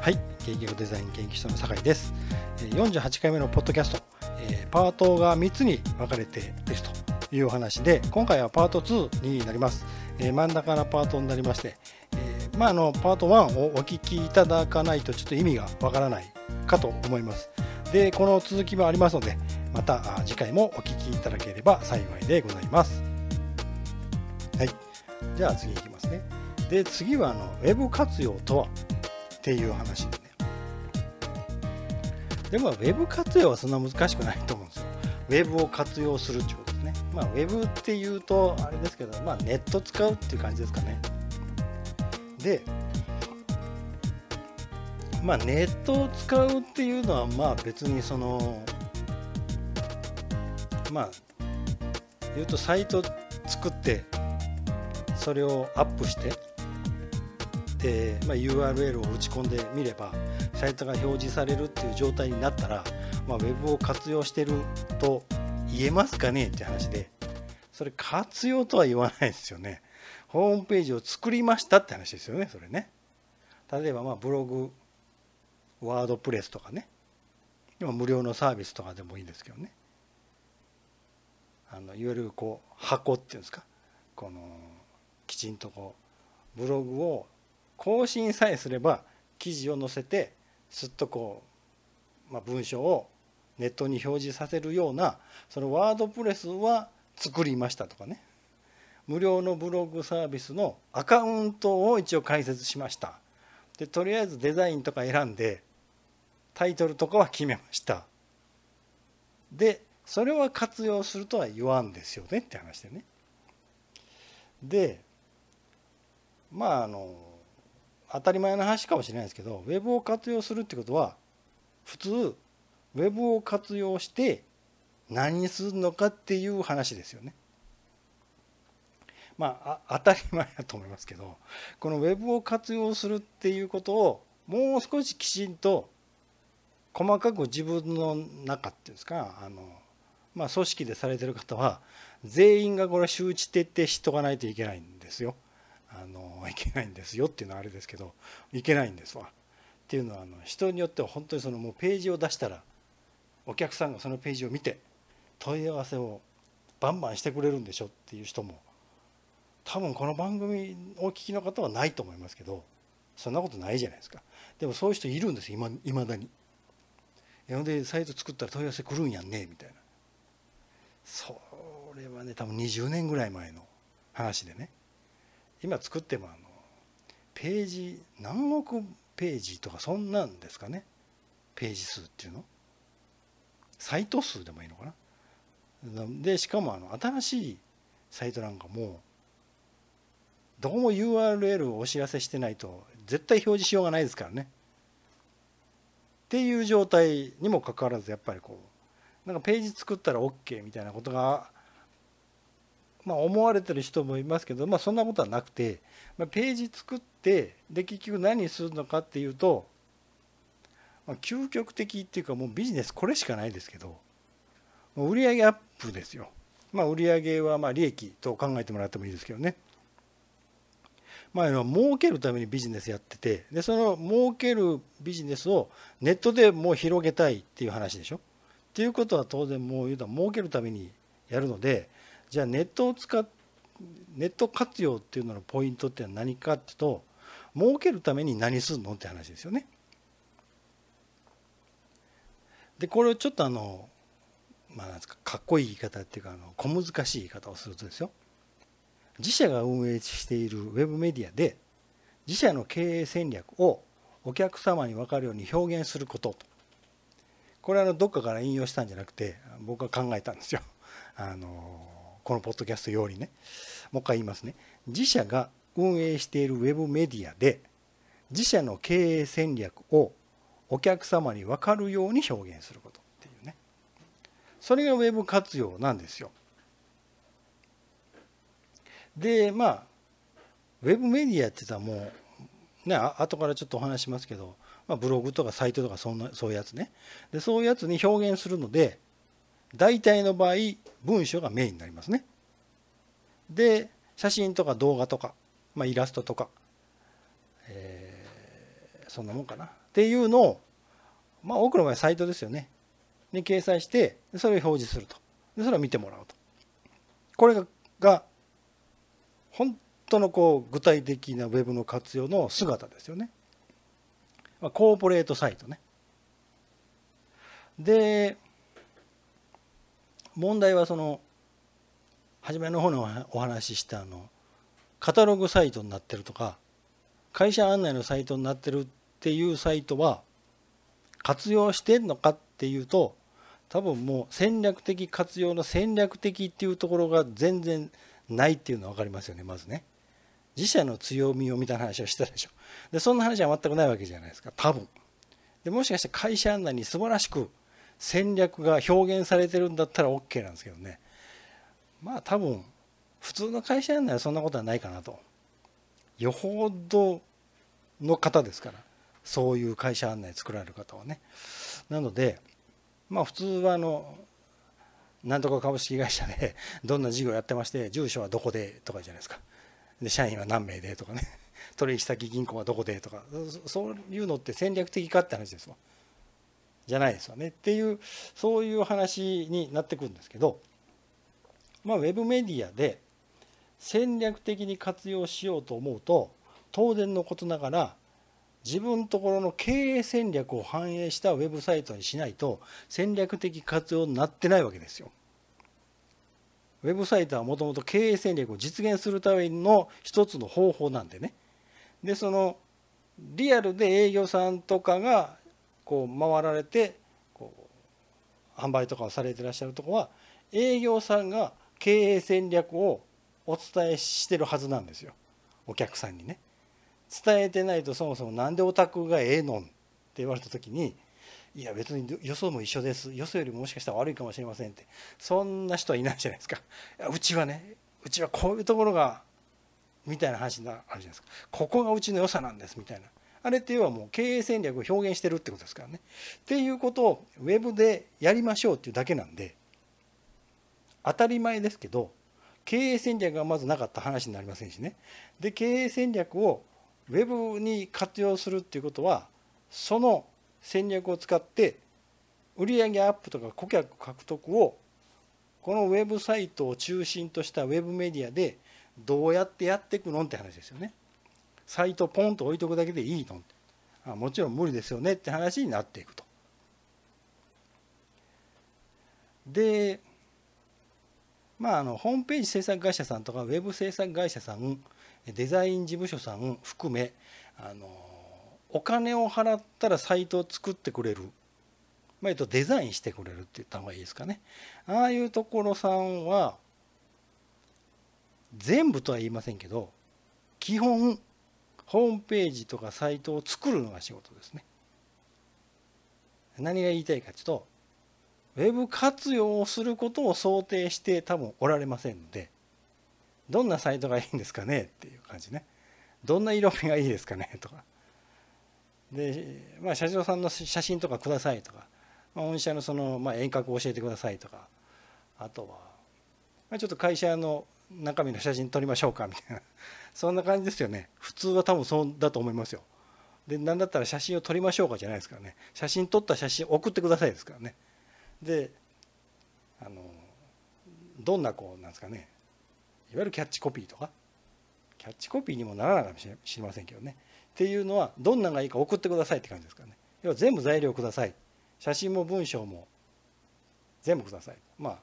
はい、芸術デザイン研究所の酒井です。48回目のポッドキャスト、パートが3つに分かれているというお話で、今回はパート2になります。真ん中のパートになりまして、まあ、あのパート1をお聞きいただかないとちょっと意味がわからないかと思います。で、この続きもありますので、また次回もお聞きいただければ幸いでございます。はい、じゃあ次いきますね。で、次はあのウェブ活用とはっていう話でね。でも、ウェブ活用はそんな難しくないと思うんですよ。ウェブを活用するっていうことですね。まあ、ウェブっていうと、あれですけど、まあ、ネット使うっていう感じですかね。で、まあ、ネットを使うっていうのは、まあ、別にその、まあ、言うと、サイト作って、それをアップして、で、まあ、URL を打ち込んでみればサイトが表示されるっていう状態になったら、まあ、ウェブを活用してると言えますかね？って話でそれ活用とは言わないですよね。ホームページを作りましたって話ですよねそれね。例えばまあブログワードプレスとかね。今無料のサービスとかでもいいんですけどね。あのいわゆるこう箱っていうんですか？このきちんとこうブログを更新さえすれば記事を載せてすっとこう、まあ、文章をネットに表示させるようなそのワードプレスは作りましたとかね。無料のブログサービスのアカウントを一応開設しました。でとりあえずデザインとか選んでタイトルとかは決めました。でそれは活用するとは言わんですよねって話でね。でまああの当たり前の話かもしれないですけどウェブを活用するってことは普通ウェブを活用して何にするのかっていう話ですよね。まあ当たり前だと思いますけどこのウェブを活用するっていうことをもう少しきちんと細かく自分の中っていうんですかあの、まあ、組織でされてる方は全員がこれ周知徹底しとかないといけないんですよ。あのいけないんですよっていうのはあれですけどいけないんですわ。っていうのはあの人によっては本当にそのもうページを出したらお客さんがそのページを見て問い合わせをバンバンしてくれるんでしょっていう人も多分この番組お聞きの方はないと思いますけどそんなことないじゃないですかでもそういう人いるんですいまだに。ほんでサイト作ったら問い合わせ来るんやんねみたいなそれはね多分20年ぐらい前の話でね今作ってもあのページ何億ページとかそんなんですかね。ページ数っていうの。サイト数でもいいのかな。でしかもあの新しいサイトなんかもどこも URL をお知らせしてないと絶対表示しようがないですからね。っていう状態にもかかわらずやっぱりこうなんかページ作ったら OK みたいなことがまあ、思われてる人もいますけど、まあ、そんなことはなくて、まあ、ページ作ってで結局何するのかっていうと、まあ、究極的っていうかもうビジネスこれしかないですけど売上アップですよ。まあ、売上はま利益と考えてもらってもいいですけどね。まあ、儲けるためにビジネスやっててでその儲けるビジネスをネットでもう広げたいっていう話でしょ。っていうことは当然もう言うと儲けるためにやるのでじゃあネットを使っネット活用っていうののポイントって何かっていうと儲けるために何するのって話ですよね。でこれをちょっとあのまあなんですかかっこいい言い方っていうかあの小難しい言い方をするとですよ自社が運営しているウェブメディアで自社の経営戦略をお客様に分かるように表現することとこれはどっかから引用したんじゃなくて僕は考えたんですよ。あのこのポッドキャストよりね。もう一回言いますね。自社が運営しているウェブメディアで自社の経営戦略をお客様に分かるように表現することっていうね。それがウェブ活用なんですよ。でまあウェブメディアって言ったらもうね後からちょっとお話しますけど、まあ、ブログとかサイトとかそんなそういうやつね。でそういうやつに表現するので大体の場合文章がメインになりますね。で写真とか動画とか、まあ、イラストとか、えー、そんなもんかなっていうのをまあ多くの場合サイトですよねに掲載してそれを表示するとでそれを見てもらうとこれが本当のこう具体的なウェブの活用の姿ですよね。まあ、コーポレートサイトね。で問題はその初めの方のお話ししたあのカタログサイトになってるとか会社案内のサイトになってるっていうサイトは活用してんのかっていうと多分もう戦略的活用の戦略的っていうところが全然ないっていうのは分かりますよねまずね。自社の強みをみたいな話をしたでしょ。でそんな話は全くないわけじゃないですか多分。でもしかして会社案内に素晴らしく戦略が表現されてるんだったら OK なんですけどね。まあ多分普通の会社案内はそんなことはないかなと。よほどの方ですから。そういう会社案内作られる方はね。なのでまあ普通はあのなんとか株式会社でどんな事業やってまして住所はどこでとかじゃないですか。で社員は何名でとかね。取引先銀行はどこでとか。そういうのって戦略的かって話ですわ。じゃないですよねっていうそういう話になってくるんですけどまあウェブメディアで戦略的に活用しようと思うと当然のことながら自分のところの経営戦略を反映したウェブサイトにしないと戦略的活用になってないわけですよ。ウェブサイトはもともと経営戦略を実現するための一つの方法なんでね。でそのリアルで営業さんとかがこう回られてこう販売とかをされてらっしゃるとこは営業さんが経営戦略をお伝えしてるはずなんですよ。お客さんにね。伝えてないとそもそも何でオタクがええのんって言われた時にいや別に予想も一緒です。よそよりもしかしたら悪いかもしれませんって。そんな人はいないじゃないですか。うちはねうちはこういうところがみたいな話があるじゃないですか。ここがうちの良さなんですみたいな。あれって要はもう経営戦略を表現してるってことですからね。っていうことをウェブでやりましょうっていうだけなんで当たり前ですけど経営戦略がまずなかった話になりませんしね。で経営戦略をウェブに活用するっていうことはその戦略を使って売上アップとか顧客獲得をこのウェブサイトを中心としたウェブメディアでどうやってやっていくのって話ですよね。サイトポンと置いとくだけでいいの。あもちろん無理ですよねって話になっていくと。でまああのホームページ制作会社さんとかウェブ制作会社さんデザイン事務所さん含めあのお金を払ったらサイトを作ってくれる、まあ、とデザインしてくれるって言った方がいいですかね。ああいうところさんは全部とは言いませんけど基本ホームページとかサイトを作るのが仕事ですね。何が言いたいかというとウェブ活用をすることを想定して多分おられませんのでどんなサイトがいいんですかね？っていう感じね。どんな色味がいいですかね？とか。で、まあ、社長さんの写真とかくださいとか、まあ、御社のその、まあ、遠隔を教えてくださいとか。あとは、まあ、ちょっと会社の中身の写真撮りましょうかみたいな。そんな感じですよね。普通は多分そうだと思いますよ。で何だったら写真を撮りましょうかじゃないですからね。写真撮った写真送ってくださいですからね。であのどんなこうなんですかね。いわゆるキャッチコピーとか。キャッチコピーにもならないかもしれませんけどね。っていうのはどんながいいか送ってくださいって感じですからね。要は全部材料ください。写真も文章も全部ください。まあ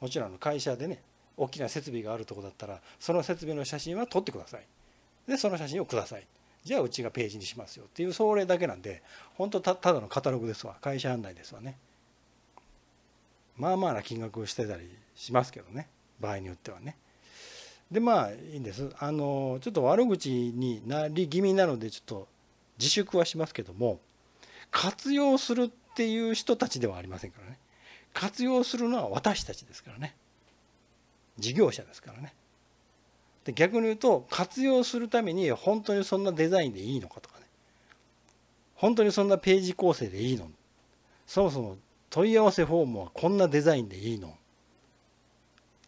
もちろん会社でね大きな設備があるとこだったらその設備の写真は撮ってください。でその写真をください。じゃあうちがページにしますよっていうそれだけなんで本当たただのカタログですわ。会社案内ですわね。まあまあな金額をしてたりしますけどね。場合によってはね。でまあいいんです。あのちょっと悪口になり気味なのでちょっと自粛はしますけども活用するっていう人たちではありませんからね。活用するのは私たちですからね。事業者ですからね。で逆に言うと活用するために本当にそんなデザインでいいのかとかね。本当にそんなページ構成でいいの。そもそも問い合わせフォームはこんなデザインでいいの。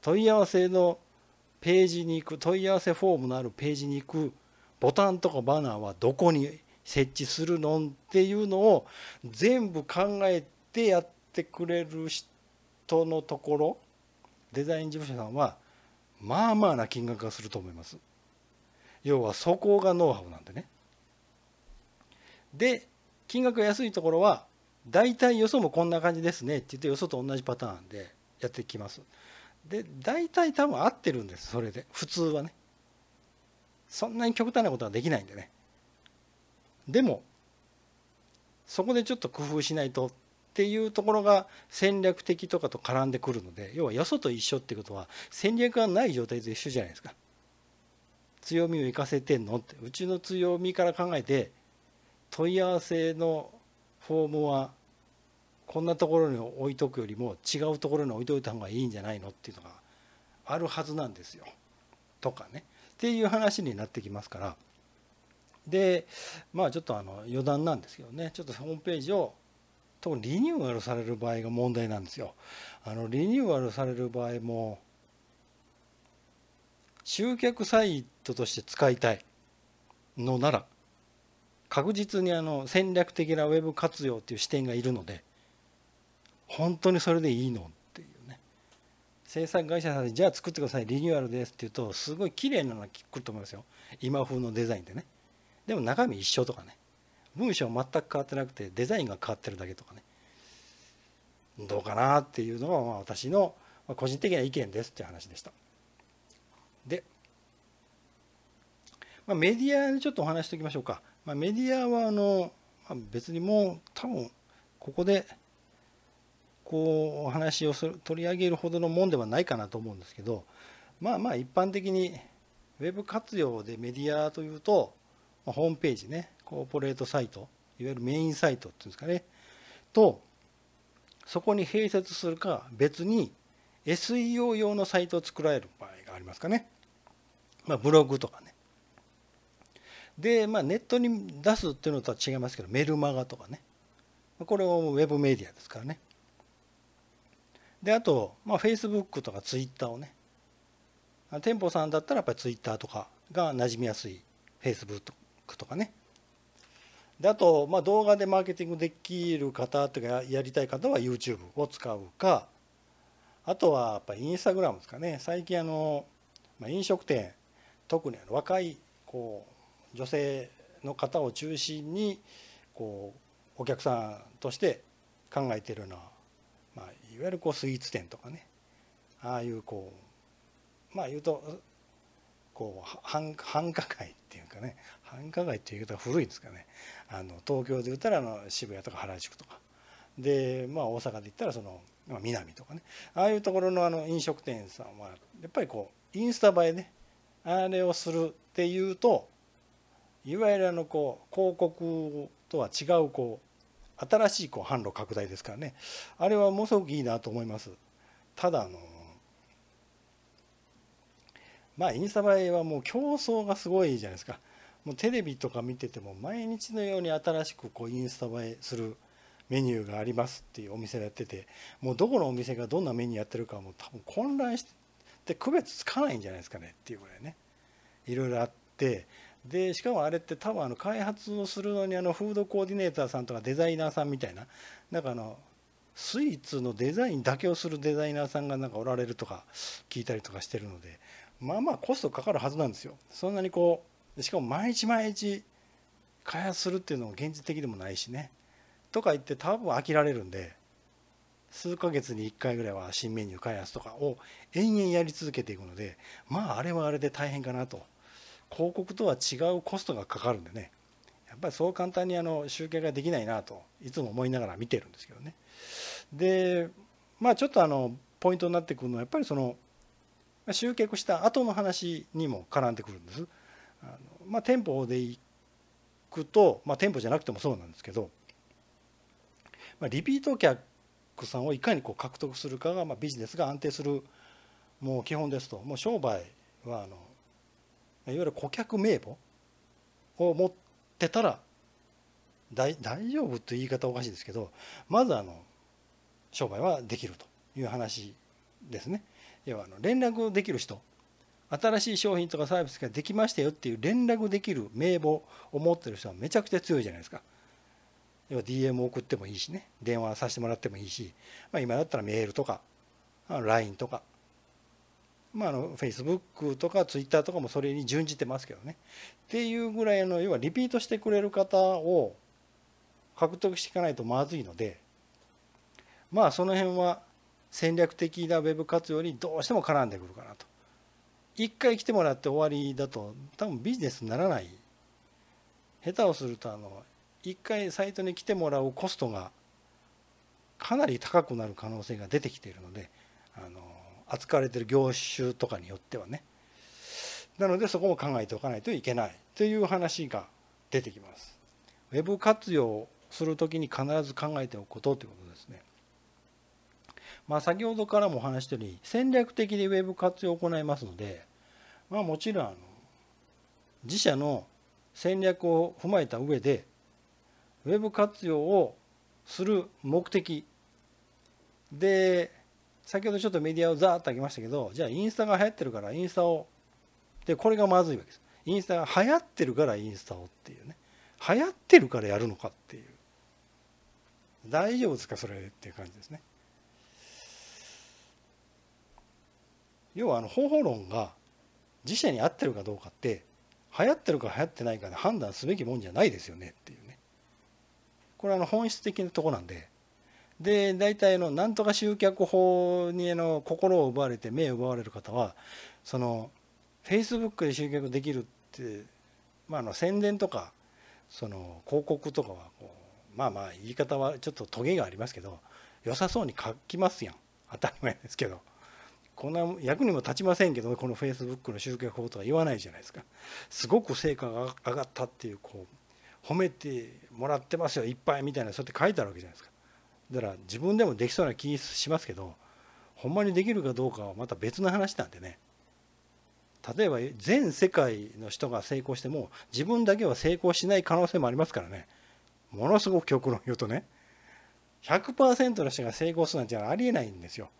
問い合わせのページに行く問い合わせフォームのあるページに行くボタンとかバナーはどこに設置するのっていうのを全部考えてやってくれる人のところデザイン事務所さんはまあまあな金額がすると思います。要はそこがノウハウなんでね。で金額が安いところは大体よそもこんな感じですねって言ってよそと同じパターンでやってきます。で大体多分合ってるんですそれで普通はね。そんなに極端なことはできないんでね。でもそこでちょっと工夫しないとっていうところが戦略的とかと絡んでくるので要はよそと一緒っていうことは戦略がない状態と一緒じゃないですか。強みを生かせてんのってうちの強みから考えて問い合わせのフォームはこんなところに置いとくよりも違うところに置いといた方がいいんじゃないのっていうのがあるはずなんですよ。とかねっていう話になってきますからでまあちょっとあの余談なんですけどねちょっとホームページを特にリニューアルされる場合が問題なんですよ。あのリニューアルされる場合も集客サイトとして使いたいのなら確実にあの戦略的なウェブ活用っていう視点がいるので本当にそれでいいのっていうね。制作会社さんでじゃあ作ってくださいリニューアルですって言うとすごい綺麗なのが来ると思いますよ。今風のデザインでね。でも中身一緒とかね。文章は全く変わってなくてデザインが変わってるだけとかね。どうかなっていうのがまあ私の個人的な意見ですっていう話でした。で、まあ、メディアにちょっとお話しておきましょうか、まあ、メディアはあの、まあ、別にもう多分ここでこうお話をす取り上げるほどのもんではないかなと思うんですけどまあまあ一般的にウェブ活用でメディアというとまあホームページね。コーポレートサイトいわゆるメインサイトっていうんですかねとそこに併設するか別に SEO 用のサイトを作られる場合がありますかね、まあ、ブログとかね。で、まあ、ネットに出すっていうのとは違いますけどメルマガとかね。これもウェブメディアですからね。であと、まあ、Facebook とか Twitter をね。店舗さんだったらやっぱり Twitter とかが馴染みやすい Facebook とかね。であと、まあ、動画でマーケティングできる方とかやりたい方は YouTube を使うかあとはやっぱインスタグラムですかね。最近あの、まあ、飲食店特にあの若いこう女性の方を中心にこうお客さんとして考えているのは、まあ、いわゆるこうスイーツ店とかね。ああいうこうまあ言うとこう繁繁華街っていうかね繁華街っていう言い方が古いんですかね。あの東京で言ったらあの渋谷とか原宿とか。でまあ大阪で言ったらそのま南とかね。ああいうところのあの飲食店さんはやっぱりこうインスタ映えね。あれをするっていうといわゆるあのこう広告とは違うこう新しいこう販路拡大ですからね。あれはものすごくいいなと思います。ただあのまあインスタ映えはもう競争がすごいじゃないですか。もうテレビとか見てても毎日のように新しくこうインスタ映えするメニューがありますっていうお店をやっててもうどこのお店がどんなメニューやってるかも多分混乱して区別つかないんじゃないですかねっていうぐらいね。いろいろあってでしかもあれって多分あの開発をするのにあのフードコーディネーターさんとかデザイナーさんみたいななんかあのスイーツのデザインだけをするデザイナーさんがなんかおられるとか聞いたりとかしてるのでまあまあコストかかるはずなんですよ。そんなにこうしかも毎日毎日開発するっていうのも現実的でもないしね。とか言って多分飽きられるんで数ヶ月に1回ぐらいは新メニュー開発とかを延々やり続けていくのでまああれはあれで大変かなと。広告とは違うコストがかかるんでね。やっぱりそう簡単にあの集計ができないなといつも思いながら見てるんですけどね。でまあちょっとあのポイントになってくるのはやっぱりその集計した後の話にも絡んでくるんですあのまあ店舗で行くとまあ店舗じゃなくてもそうなんですけどまあ、リピート客さんをいかにこう獲得するかが、まあ、ビジネスが安定するもう基本ですともう商売はあのいわゆる顧客名簿を持ってたら大大丈夫という言い方おかしいですけどまずあの商売はできるという話ですね。要はあの連絡できる人新しい商品とかサービスができましたよっていう連絡できる名簿を持ってる人はめちゃくちゃ強いじゃないですか。要は DM 送ってもいいしね電話させてもらってもいいし、まあ、今だったらメールとか LINE とか、まあ、あの Facebook とか Twitter とかもそれに準じてますけどねっていうぐらいの要はリピートしてくれる方を獲得していかないとまずいのでまあその辺は戦略的なウェブ活用にどうしても絡んでくるかなと。一回来てもらって終わりだと多分ビジネスにならない下手をするとあの一回サイトに来てもらうコストがかなり高くなる可能性が出てきているのであの扱われている業種とかによってはねなのでそこも考えておかないといけないという話が出てきます。ウェブ活用する時に必ず考えておくことということですね。まあ、先ほどからもお話したように戦略的にウェブ活用を行いますので、まあ、もちろんあの自社の戦略を踏まえた上でウェブ活用をする目的で先ほどちょっとメディアをザーッと挙げましたけどじゃあインスタが流行ってるからインスタをでこれがまずいわけです。インスタが流行ってるからインスタをっていうね。流行ってるからやるのかっていう。大丈夫ですか？それっていう感じですね。要はあの方法論が自社に合ってるかどうかって流行ってるか流行ってないかで判断すべきもんじゃないですよね。っていうね。これはあの本質的なとこなんで。で大体のなんとか集客法にあの心を奪われて目を奪われる方はそのフェイスブックで集客できるって、まあ、あの宣伝とかその広告とかはこうまあまあ言い方はちょっとトゲがありますけど良さそうに書きますやん。当たり前ですけど。こんな役にも立ちませんけどこのフェイスブックの集客法とは言わないじゃないですか。すごく成果が上がったっていうこう褒めてもらってますよいっぱいみたいなそうやって書いてあるわけじゃないですか。だから自分でもできそうな気しますけどほんまにできるかどうかはまた別の話なんでね。例えば全世界の人が成功しても自分だけは成功しない可能性もありますからね。ものすごく極論言うとね。100%の人が成功するなんてありえないんですよ。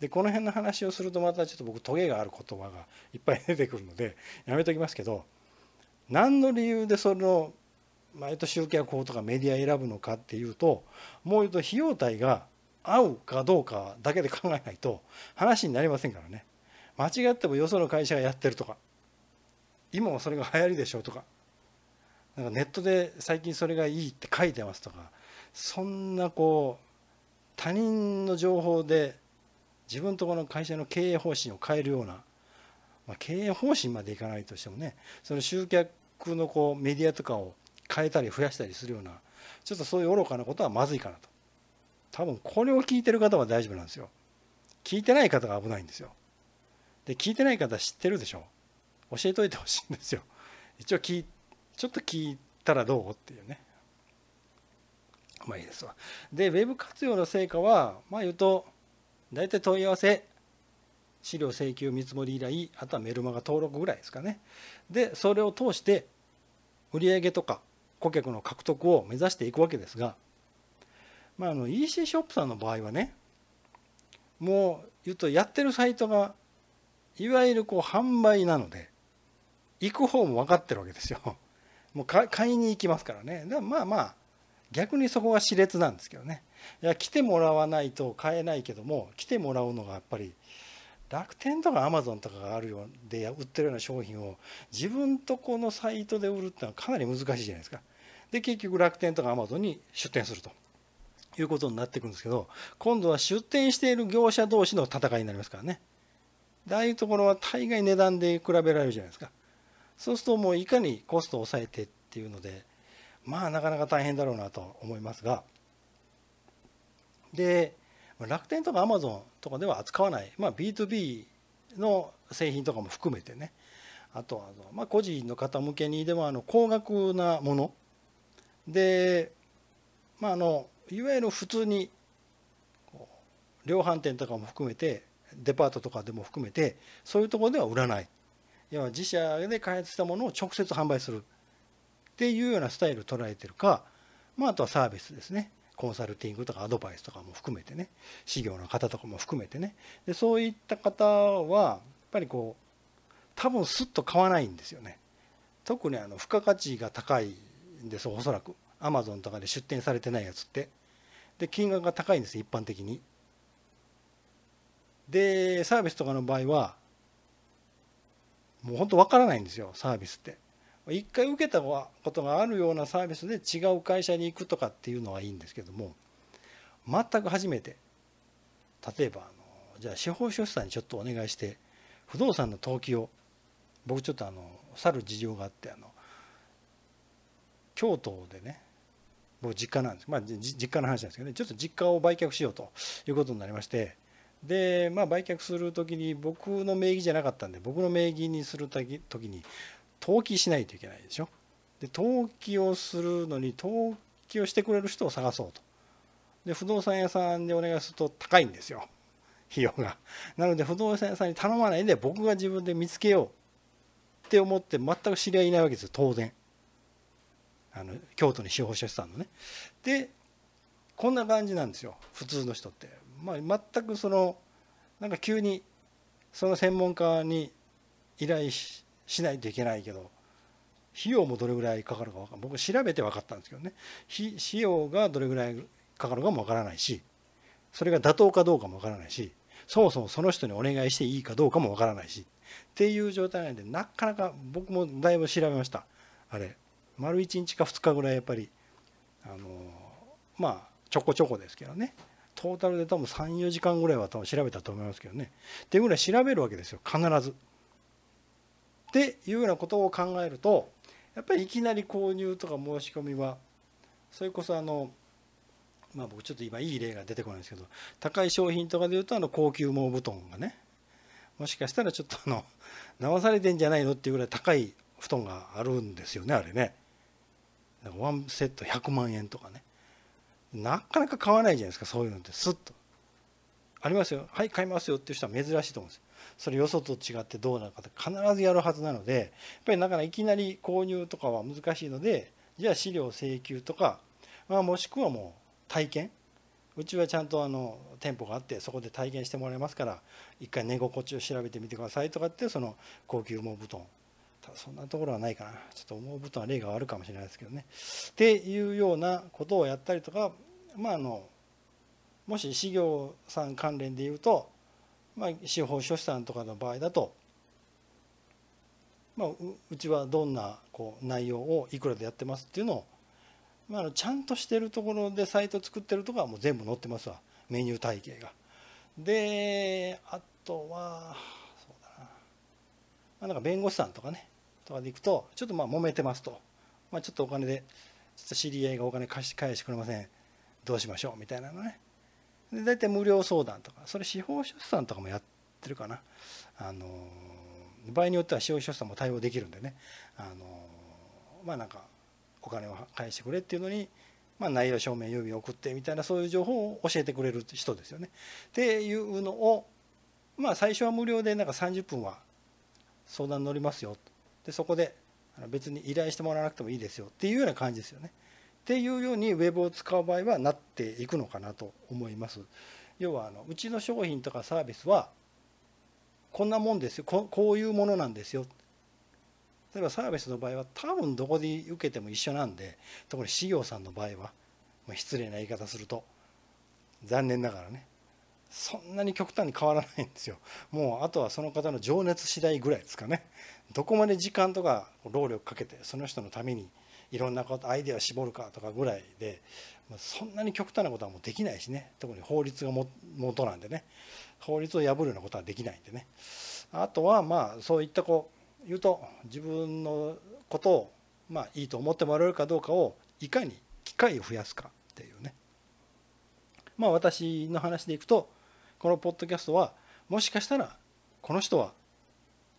でこの辺の話をするとまたちょっと僕トゲがある言葉がいっぱい出てくるので やめときますけど何の理由でその毎年集客法とかメディア選ぶのかっていうともう言うと費用対が合うかどうかだけで考えないと話になりませんからね。間違ってもよその会社がやってるとか今もそれが流行りでしょうとかなんかネットで最近それがいいって書いてますとかそんなこう他人の情報で自分とこの会社の経営方針を変えるような、まあ、経営方針までいかないとしてもねその集客のこうメディアとかを変えたり増やしたりするようなちょっとそういう愚かなことはまずいかなと。多分これを聞いてる方は大丈夫なんですよ。聞いてない方が危ないんですよ。で聞いてない方知ってるでしょ。教えといてほしいんですよ。一応聞ちょっと聞いたらどうっていうね。まあいいですわ。でウェブ活用の成果はまあ言うと大体問い合わせ資料請求見積もり依頼あとはメルマガ登録ぐらいですかね。でそれを通して売上とか顧客の獲得を目指していくわけですが、まあ、あの EC ショップさんの場合はねもう言うとやってるサイトがいわゆるこう販売なので行く方も分かってるわけですよ。もう買いに行きますからね。だからまあまあ逆にそこが熾烈なんですけどね。いや来てもらわないと買えないけども来てもらうのがやっぱり楽天とかアマゾンとかがあるようで売ってるような商品を自分とこのサイトで売るってのはかなり難しいじゃないですか。で結局楽天とかアマゾンに出店するということになっていくんですけど今度は出店している業者同士の戦いになりますからね。でああいうところは大概値段で比べられるじゃないですか。そうするともういかにコストを抑えてっていうのでまあなかなか大変だろうなと思いますがで楽天とかアマゾンとかでは扱わない、まあ、B2B の製品とかも含めてね。あとはまあ個人の方向けにでもあの高額なもの。で、まあ、あのいわゆる普通に量販店とかも含めてデパートとかでも含めてそういうところでは売らない。要は自社で開発したものを直接販売するっていうようなスタイルを捉えてるか、まあ、あとはサービスですね。コンサルティングとかアドバイスとかも含めてね事業の方とかも含めてね。でそういった方はやっぱりこう多分すっと買わないんですよね。特にあの付加価値が高いんです。おそらく。アマゾンとかで出店されてないやつって。で金額が高いんです。一般的に。でサービスとかの場合はもう本当わからないんですよ。サービスって。一回受けたことがあるようなサービスで違う会社に行くとかっていうのはいいんですけども全く初めて例えばあのじゃあ司法書士さんにちょっとお願いして不動産の登記を僕ちょっとあの去る事情があってあの京都でね僕実家なんです。まあ実家の話なんですけどねちょっと実家を売却しようということになりましてでまあ売却する時に僕の名義じゃなかったんで僕の名義にする時に登記しないといけないでしょ。で登記をするのに登記をしてくれる人を探そうと。で不動産屋さんにお願いすると高いんですよ。費用が。なので不動産屋さんに頼まないで僕が自分で見つけようって思って全く知り合いいないわけですよ。当然。あの京都に司法書士さんのね。でこんな感じなんですよ。普通の人って、まあ、全くそのなんか急にその専門家に依頼ししないといけないけど費用もどれぐらいかかるかかん僕調べて分かったんですけどね。費用がどれぐらいかかるかも分からないしそれが妥当かどうかも分からないしそもそもその人にお願いしていいかどうかも分からないしっていう状態なんでなかなか僕もだいぶ調べました。あれ丸1日か2日ぐらいやっぱりあのまあちょこちょこですけどね。トータルで多分34時間ぐらいは多分調べたと思いますけどね。っていうぐらい調べるわけですよ。必ず。っていうようなことを考えるとやっぱりいきなり購入とか申し込みはそれこそあのまあ僕ちょっと今いい例が出てこないんですけど高い商品とかでいうとあの高級毛布団がねもしかしたらちょっとあの騙されてんじゃないのっていうぐらい高い布団があるんですよねあれね。ワンセット100万円とかね。なかなか買わないじゃないですかそういうのって。スッと。ありますよ。はい買いますよっていう人は珍しいと思うんです。よそれよそと違ってどうなのかって必ずやるはずなのでやっぱりだからいきなり購入とかは難しいのでじゃあ資料請求とか、まあ、もしくはもう体験。うちはちゃんとあの店舗があってそこで体験してもらえますから一回寝心地を調べてみてくださいとかってその高級羽毛布団。ただそんなところはないかな。ちょっと羽毛布団は例があるかもしれないですけどね。っていうようなことをやったりとかまああのもし事業さん関連で言うとまあ、司法書士さんとかの場合だと、まあ、うちはどんなこう内容をいくらでやってますっていうのを、まあ、ちゃんとしてるところでサイト作ってるとこはもう全部載ってますわ。メニュー体系が。であとはそうだな,、まあ、なんか弁護士さんとかねとかでいくとちょっとまあ揉めてますと、まあ、ちょっとお金でちょっと知り合いがお金貸し返してくれません。どうしましょう？みたいなのね。で大体無料相談とかそれ司法書士さんとかもやってるかなあの場合によっては司法書士さんも対応できるんでねあのまあなんかお金を返してくれっていうのに、まあ、内容証明郵便送ってみたいなそういう情報を教えてくれる人ですよね。っていうのをまあ最初は無料でなんか30分は相談乗りますよでそこで別に依頼してもらわなくてもいいですよっていうような感じですよね。っていうようにウェブを使う場合はなっていくのかなと思います。要はあのうちの商品とかサービスはこんなもんですよ。こういうものなんですよ。例えばサービスの場合は多分どこで受けても一緒なんで特に事業さんの場合は、まあ、失礼な言い方すると残念ながらねそんなに極端に変わらないんですよ。もうあとはその方の情熱次第ぐらいですかね。どこまで時間とか労力かけてその人のためにいろんなことアイデアを絞るかとかぐらいでそんなに極端なことはもうできないしね。特に法律がも元なんでね。法律を破るようなことはできないんでね。あとはまあそういったこう言うと自分のことをまあいいと思ってもらえるかどうかをいかに機会を増やすかっていうね。まあ私の話でいくとこのポッドキャストはもしかしたらこの人は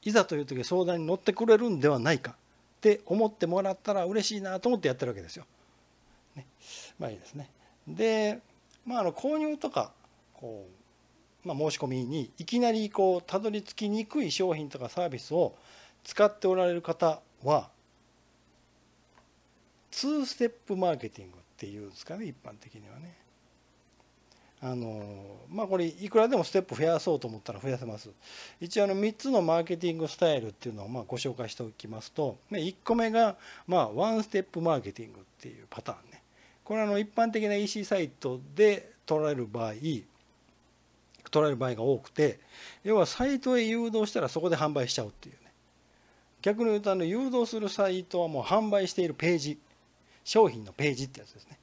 いざという時相談に乗ってくれるんではないか。って思ってもらったら嬉しいなと思ってやってるわけですよ。ね、まあいいですね。で、まあ、あの購入とかこう、まあ、申し込みにいきなりこうたどり着きにくい商品とかサービスを使っておられる方は2ステップマーケティングっていうんですかね一般的にはね。あのまあこれいくらでもステップ増やそうと思ったら増やせます。一応あの3つのマーケティングスタイルっていうのをまあご紹介しておきますと1個目がまあワンステップマーケティングっていうパターンね。これはあの一般的な EC サイトで取られる場合取られる場合が多くて要はサイトへ誘導したらそこで販売しちゃうっていうね。逆に言うとあの誘導するサイトはもう販売しているページ商品のページってやつですね。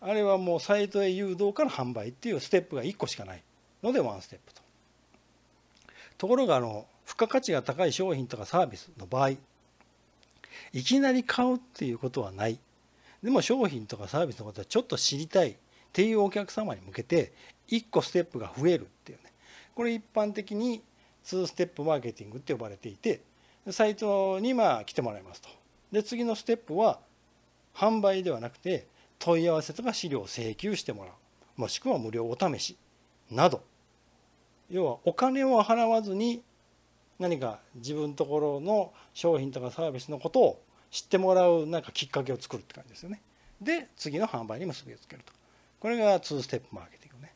あれはもうサイトへ誘導から販売っていうステップが1個しかないのでワンステップと。ところがあの付加価値が高い商品とかサービスの場合いきなり買うっていうことはない。でも商品とかサービスのことはちょっと知りたいっていうお客様に向けて1個ステップが増えるっていうね。これ一般的に2ステップマーケティングって呼ばれていてサイトにまあ来てもらいますと。で次のステップは販売ではなくて問い合わせとか資料を請求してもらうもしくは無料お試しなど要はお金を払わずに何か自分ところの商品とかサービスのことを知ってもらうなんかきっかけを作るって感じですよね。で次の販売に結びつけると。これが2ステップマーケティングね。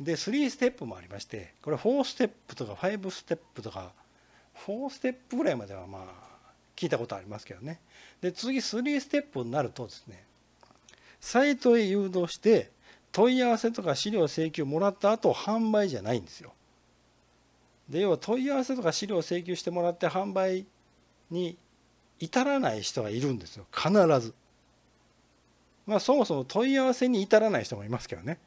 で3ステップもありましてこれ4ステップとか5ステップとか4ステップぐらいまではまあ聞いたことありますけどね。で次3ステップになるとですねサイトへ誘導して問い合わせとか資料請求もらった後販売じゃないんですよ。で要は問い合わせとか資料請求してもらって販売に至らない人がいるんですよ必ず。まあそもそも問い合わせに至らない人もいますけどね。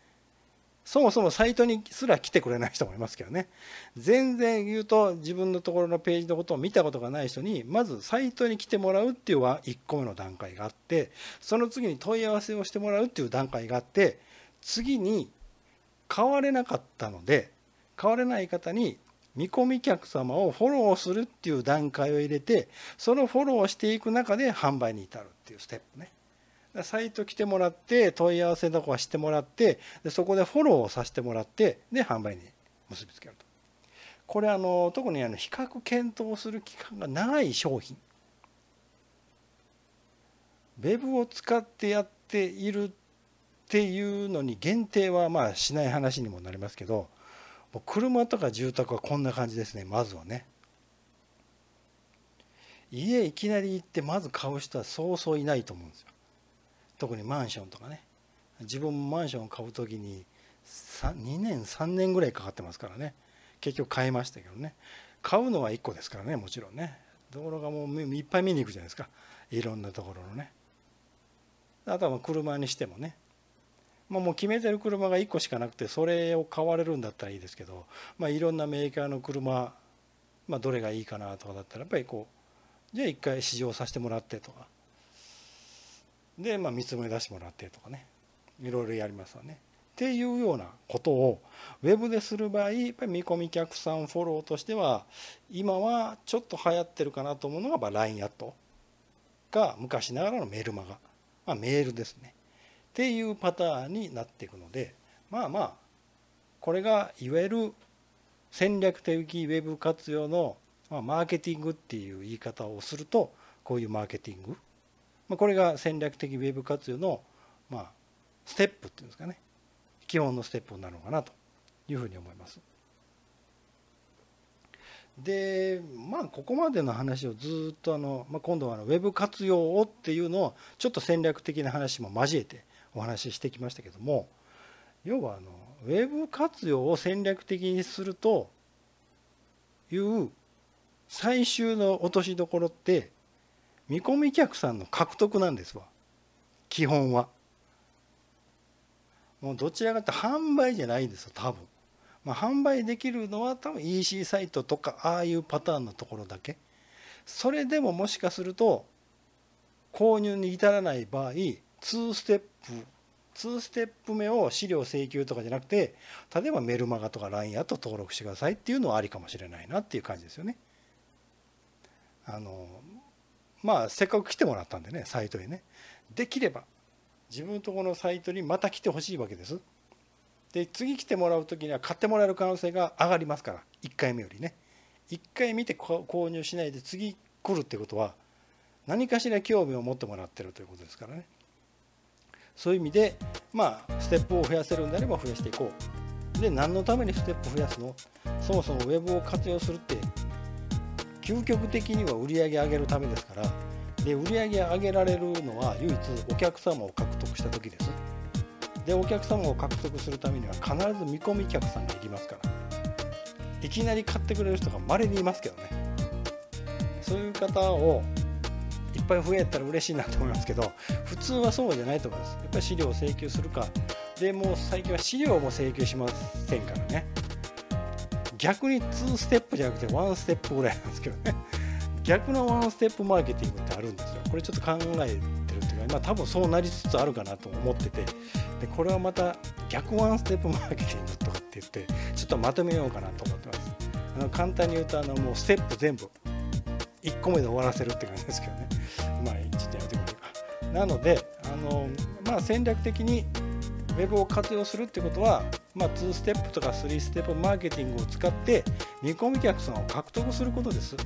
そもそもサイトにすら来てくれない人もいますけどね全然言うと自分のところのページのことを見たことがない人にまずサイトに来てもらうっていうは1個目の段階があってその次に問い合わせをしてもらうっていう段階があって次に買われなかったので買われない方に見込み客様をフォローするっていう段階を入れてそのフォローしていく中で販売に至るっていうステップね。サイト来てもらって問い合わせとかしてもらってでそこでフォローをさせてもらってで販売に結びつけると。これあの特にあの比較検討する期間が長い商品。ウェブを使ってやっているっていうのに限定はまあしない話にもなりますけど車とか住宅はこんな感じですねまずはね。家いきなり行ってまず買う人はそうそういないと思うんですよ。特にマンションとかね。自分もマンションを買う時に2年3年ぐらいかかってますからね。結局買いましたけどね。買うのは1個ですからねもちろんね。ところがもういっぱい見に行くじゃないですか。いろんなところのね。あとは車にしてもね。まあ、もう決めてる車が1個しかなくてそれを買われるんだったらいいですけど、まあ、いろんなメーカーの車、まあ、どれがいいかなとかだったらやっぱりこうじゃあ一回試乗させてもらってとか。で、まあ、見積もり出してもらってとかね。いろいろやりますわね。っていうようなことをウェブでする場合やっぱり見込み客さんフォローとしては今はちょっと流行ってるかなと思うのが LINE アットが昔ながらのメルマガ、まあ、メールですね。っていうパターンになっていくのでまあまあこれがいわゆる戦略的ウェブ活用のまマーケティングっていう言い方をするとこういうマーケティングまあ、これが戦略的ウェブ活用のまあステップっていうんですかね基本のステップになるのかなというふうに思います。でまあここまでの話をずっとあの、まあ、今度はあのウェブ活用をっていうのをちょっと戦略的な話も交えてお話ししてきましたけども要はあのウェブ活用を戦略的にするという最終の落としどころって見込み客さんの獲得なんですわ。基本は。もうどちらかというと販売じゃないんですよ多分、まあ、販売できるのは多分 EC サイトとかああいうパターンのところだけ。それでももしかすると購入に至らない場合2ステップ2ステップ目を資料請求とかじゃなくて例えばメルマガとか LINE やと登録してくださいっていうのはありかもしれないなっていう感じですよね。あのまあせっかく来てもらったんでねサイトへね。できれば自分とこのサイトにまた来てほしいわけです。で次来てもらう時には買ってもらえる可能性が上がりますから1回目よりね。1回見て購入しないで次来るってことは何かしら興味を持ってもらってるということですからね。そういう意味でまあステップを増やせるんであれば増やしていこう。で何のためにステップを増やすの？そもそもウェブを活用するって究極的には売り上げ上げるためですからで売り上げ上げられるのは唯一お客様を獲得した時です。でお客様を獲得するためには必ず見込み客さんがいりますから。いきなり買ってくれる人が稀にいますけどね。そういう方をいっぱい増えたら嬉しいなと思いますけど普通はそうじゃないと思います。やっぱり資料を請求するか。でもう最近は資料も請求しませんからね。逆に2ステップじゃなくて1ステップぐらいなんですけどね。逆の1ステップマーケティングってあるんですよ。これちょっと考えてるっていうかまあ多分そうなりつつあるかなと思ってて。でこれはまた逆ワンステップマーケティングとかって言ってちょっとまとめようかなと思ってます。あの簡単に言うとあのもうステップ全部1個目で終わらせるって感じですけどね。まあちょっとやめてみようか。なのであのまあ戦略的にウェブを活用するってことは、まあ、2ステップとか3ステップマーケティングを使って見込み客さんを獲得することです。